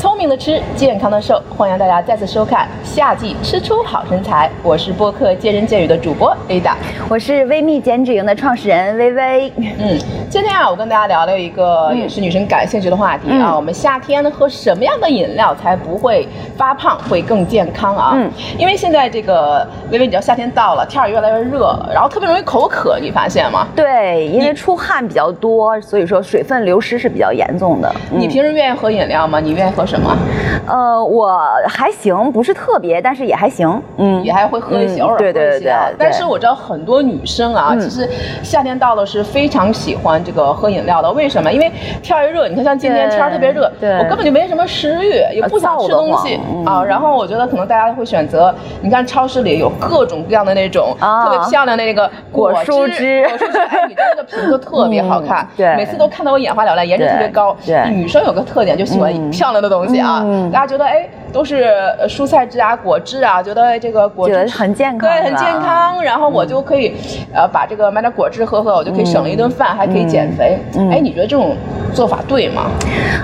冲聪明的吃，健康的瘦，欢迎大家再次收看夏季吃出好身材。我是播客见人见语的主播 Ada，我是微蜜减脂营的创始人微微。嗯，今天啊，我跟大家聊聊一个也是女生感兴趣的话题啊，我们夏天喝什么样的饮料才不会发胖，会更健康啊？嗯，因为现在这个微微，你知道夏天到了，天儿越来越热，然后特别容易口渴，你发现吗？对，因为出汗比较多，所以说水分流失是比较严重的。你平时愿意喝饮料吗？你愿意喝什么？呃，我还行，不是特别，但是也还行。嗯，也还会喝一些，偶尔喝一些。但是我知道很多女生啊，其实夏天到了是非常喜欢这个喝饮料的。为什么？因为天一热，你看像今天天特别热，我根本就没什么食欲，也不想吃东西啊。然后我觉得可能大家会选择，你看超市里有各种各样的那种特别漂亮的那个果蔬汁，果蔬汁，哎，你的那个瓶子特别好看，对，每次都看到我眼花缭乱，颜值特别高。对，女生有个特点就喜欢漂亮的东西啊，大家觉得哎。都是蔬菜汁啊，果汁啊，觉得这个果汁很健康，对，很健康。然后我就可以，呃，把这个买点果汁喝喝，我就可以省了一顿饭，还可以减肥。哎，你觉得这种做法对吗？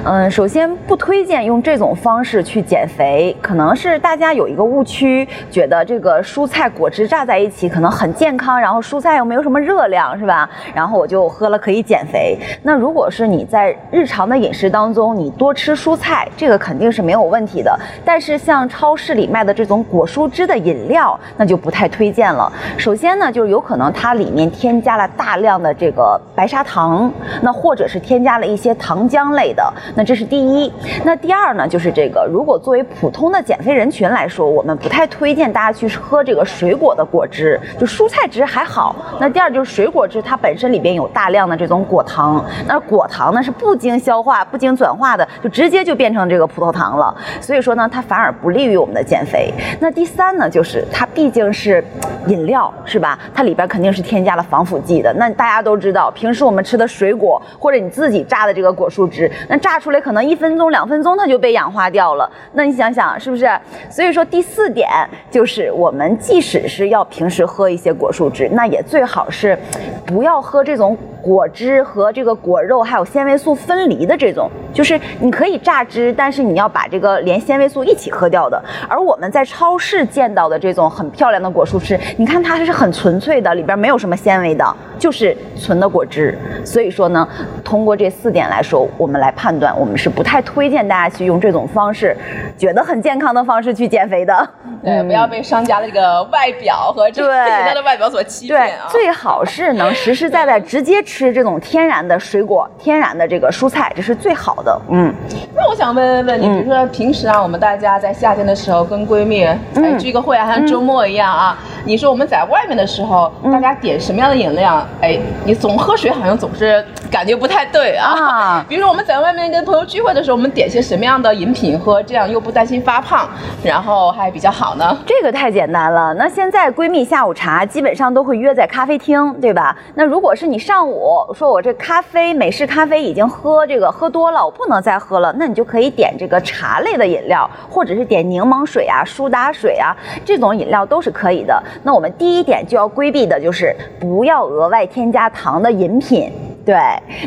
嗯，首先不推荐用这种方式去减肥，可能是大家有一个误区，觉得这个蔬菜果汁榨在一起可能很健康，然后蔬菜又没有什么热量，是吧？然后我就喝了可以减肥。那如果是你在日常的饮食当中，你多吃蔬菜，这个肯定是没有问题的。但是像超市里卖的这种果蔬汁的饮料，那就不太推荐了。首先呢，就是有可能它里面添加了大量的这个白砂糖，那或者是添加了一一些糖浆类的，那这是第一。那第二呢，就是这个如果作为普通的减肥人群来说，我们不太推荐大家去喝这个水果的果汁，就蔬菜汁还好。那第二就是水果汁，它本身里边有大量的这种果糖，那果糖呢是不经消化、不经转化的，就直接就变成这个葡萄糖了。所以说呢。它反而不利于我们的减肥。那第三呢，就是它毕竟是饮料，是吧？它里边肯定是添加了防腐剂的。那大家都知道，平时我们吃的水果或者你自己榨的这个果蔬汁，那榨出来可能一分钟、两分钟它就被氧化掉了。那你想想是不是？所以说第四点就是，我们即使是要平时喝一些果蔬汁，那也最好是不要喝这种果汁和这个果肉还有纤维素分离的这种。就是你可以榨汁，但是你要把这个连纤维素一起喝掉的。而我们在超市见到的这种很漂亮的果蔬汁，你看它是很纯粹的，里边没有什么纤维的，就是纯的果汁。所以说呢，通过这四点来说，我们来判断，我们是不太推荐大家去用这种方式，觉得很健康的方式去减肥的。对，不要被商家的这个外表和这他的外表所欺骗啊。最好是能实实在在直接吃这种天然的水果、天然的这个蔬菜，这是最好的。嗯，那我想问问问你，比如说平时啊，我们大家在夏天的时候跟闺蜜哎聚个会啊，像周末一样啊。你说我们在外面的时候，大家点什么样的饮料？哎，你总喝水好像总是感觉不太对啊。比如说我们在外面跟朋友聚会的时候，我们点些什么样的饮品喝，这样又不担心发胖，然后还比较好呢？这个太简单了。那现在闺蜜下午茶基本上都会约在咖啡厅，对吧？那如果是你上午说我这咖啡美式咖啡已经喝这个喝多了。我不能再喝了，那你就可以点这个茶类的饮料，或者是点柠檬水啊、苏打水啊，这种饮料都是可以的。那我们第一点就要规避的就是不要额外添加糖的饮品。对，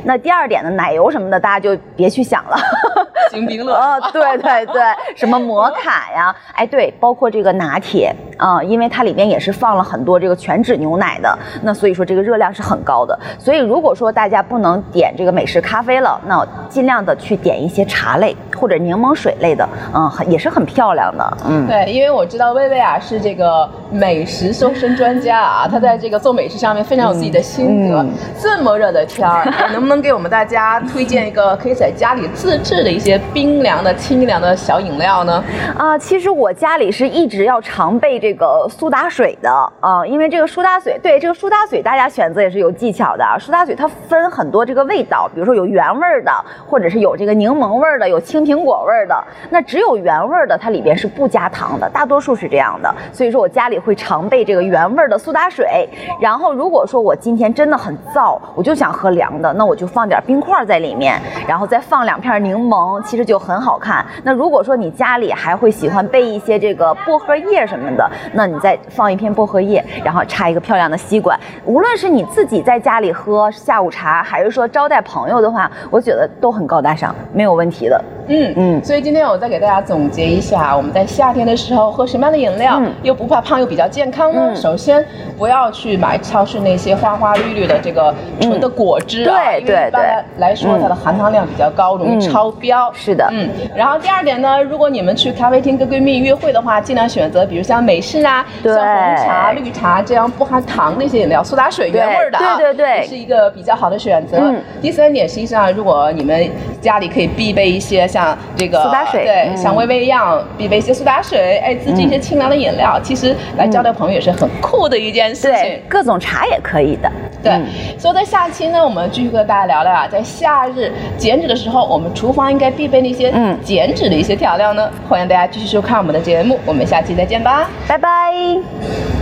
那第二点呢，奶油什么的大家就别去想了。行冰乐 啊，对对对，什么摩卡呀，哎对，包括这个拿铁啊，因为它里面也是放了很多这个全脂牛奶的，那所以说这个热量是很高的。所以如果说大家不能点这个美式咖啡了，那尽量的去点一些茶类或者柠檬水类的，嗯，也是很漂亮的。嗯，对，因为我知道薇薇啊是这个美食瘦身专家啊，她在这个做美食上面非常有自己的心得。这么热的天儿。能不能给我们大家推荐一个可以在家里自制的一些冰凉的、清凉的小饮料呢？啊，其实我家里是一直要常备这这个苏打水的啊，因为这个苏打水，对这个苏打水大家选择也是有技巧的。苏打水它分很多这个味道，比如说有原味的，或者是有这个柠檬味的，有青苹果味的。那只有原味的，它里边是不加糖的，大多数是这样的。所以说我家里会常备这个原味的苏打水。然后如果说我今天真的很燥，我就想喝。凉的，那我就放点冰块在里面，然后再放两片柠檬，其实就很好看。那如果说你家里还会喜欢备一些这个薄荷叶什么的，那你再放一片薄荷叶，然后插一个漂亮的吸管。无论是你自己在家里喝下午茶，还是说招待朋友的话，我觉得都很高大上，没有问题的。嗯嗯，所以今天我再给大家总结一下，我们在夏天的时候喝什么样的饮料，又不怕胖又比较健康呢？首先不要去买超市那些花花绿绿的这个纯的果汁啊，对对对，来说它的含糖量比较高，容易超标。是的，嗯。然后第二点呢，如果你们去咖啡厅跟闺蜜约会的话，尽量选择比如像美式啊，像红茶、绿茶这样不含糖那些饮料，苏打水原味的啊，对对对，是一个比较好的选择。第三点，实际上如果你们家里可以必备一些像这个苏打水，对，像微微一样必备一些苏打水，哎，自制一些清凉的饮料，其实来交交朋友也是很酷的一件事情。各种茶也可以的。对，所以在下期呢，我们继续跟大家聊聊啊，在夏日减脂的时候，我们厨房应该必备那些减脂的一些调料呢。欢迎大家继续收看我们的节目，我们下期再见吧，拜拜。